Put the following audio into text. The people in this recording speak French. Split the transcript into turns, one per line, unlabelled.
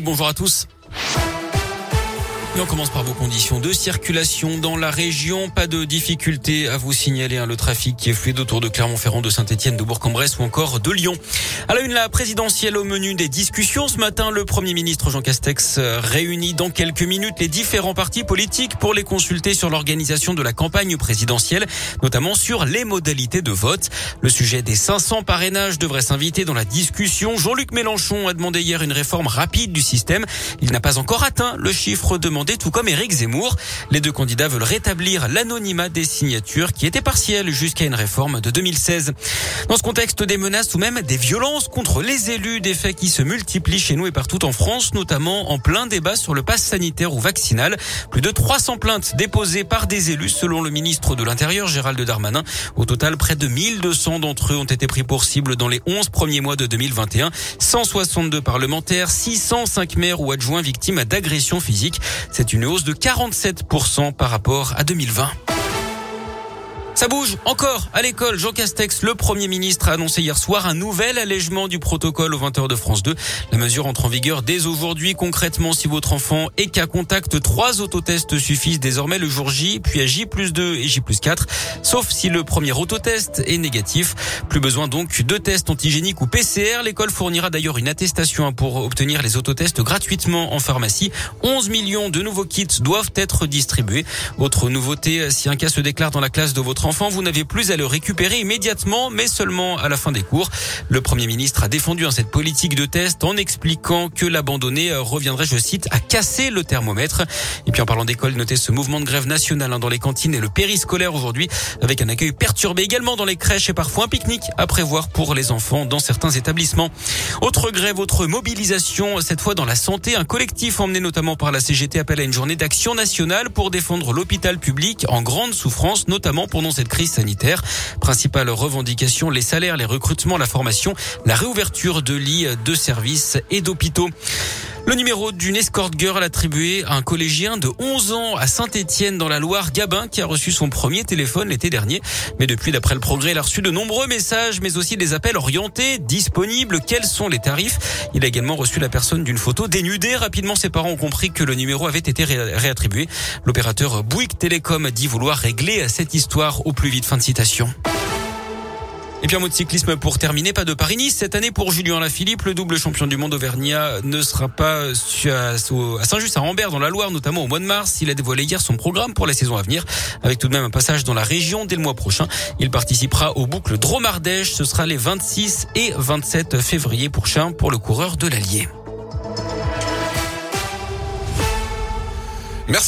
Bonjour à tous. Et on commence par vos conditions de circulation dans la région. Pas de difficulté à vous signaler hein, le trafic qui est fluide autour de Clermont-Ferrand, de Saint-Etienne, de Bourg-en-Bresse ou encore de Lyon. À la une, la présidentielle au menu des discussions. Ce matin, le Premier ministre Jean Castex euh, réunit dans quelques minutes les différents partis politiques pour les consulter sur l'organisation de la campagne présidentielle, notamment sur les modalités de vote. Le sujet des 500 parrainages devrait s'inviter dans la discussion. Jean-Luc Mélenchon a demandé hier une réforme rapide du système. Il n'a pas encore atteint le chiffre demandé tout comme Éric Zemmour. Les deux candidats veulent rétablir l'anonymat des signatures qui était partiel jusqu'à une réforme de 2016. Dans ce contexte des menaces ou même des violences contre les élus, des faits qui se multiplient chez nous et partout en France, notamment en plein débat sur le pass sanitaire ou vaccinal. Plus de 300 plaintes déposées par des élus selon le ministre de l'Intérieur Gérald Darmanin. Au total, près de 1200 d'entre eux ont été pris pour cible dans les 11 premiers mois de 2021. 162 parlementaires, 605 maires ou adjoints victimes d'agressions physiques. C'est une hausse de 47% par rapport à 2020. Ça bouge encore à l'école. Jean Castex, le Premier ministre, a annoncé hier soir un nouvel allègement du protocole aux 20h de France 2. La mesure entre en vigueur dès aujourd'hui. Concrètement, si votre enfant est cas contact, trois autotests suffisent désormais le jour J, puis à J plus 2 et J plus 4, sauf si le premier autotest est négatif. Plus besoin donc de tests antigéniques ou PCR. L'école fournira d'ailleurs une attestation pour obtenir les autotests gratuitement en pharmacie. 11 millions de nouveaux kits doivent être distribués. Autre nouveauté, si un cas se déclare dans la classe de votre enfant, vous n'avez plus à le récupérer immédiatement, mais seulement à la fin des cours. Le Premier ministre a défendu cette politique de test en expliquant que l'abandonner reviendrait, je cite, à casser le thermomètre. Et puis en parlant d'école, notez ce mouvement de grève nationale hein, dans les cantines et le périscolaire aujourd'hui, avec un accueil perturbé également dans les crèches et parfois un pique-nique à prévoir pour les enfants dans certains établissements. Autre grève, autre mobilisation, cette fois dans la santé. Un collectif emmené notamment par la CGT appelle à une journée d'action nationale pour défendre l'hôpital public en grande souffrance, notamment pendant cette crise sanitaire. Principale revendication, les salaires, les recrutements, la formation, la réouverture de lits, de services et d'hôpitaux. Le numéro d'une escort girl attribué à un collégien de 11 ans à Saint-Étienne dans la Loire, Gabin, qui a reçu son premier téléphone l'été dernier. Mais depuis, d'après le progrès, il a reçu de nombreux messages, mais aussi des appels orientés, disponibles. Quels sont les tarifs? Il a également reçu la personne d'une photo dénudée. Rapidement, ses parents ont compris que le numéro avait été réattribué. L'opérateur Bouygues Télécom dit vouloir régler cette histoire au plus vite. Fin de citation. Et puis un mot de cyclisme pour terminer, pas de Paris-Nice cette année pour Julien Lafilippe, le double champion du monde auvergnat ne sera pas à Saint-Just à Rambert dans la Loire, notamment au mois de mars. Il a dévoilé hier son programme pour la saison à venir, avec tout de même un passage dans la région dès le mois prochain. Il participera aux boucles Dromardèche, ce sera les 26 et 27 février prochains pour le coureur de l'Allier.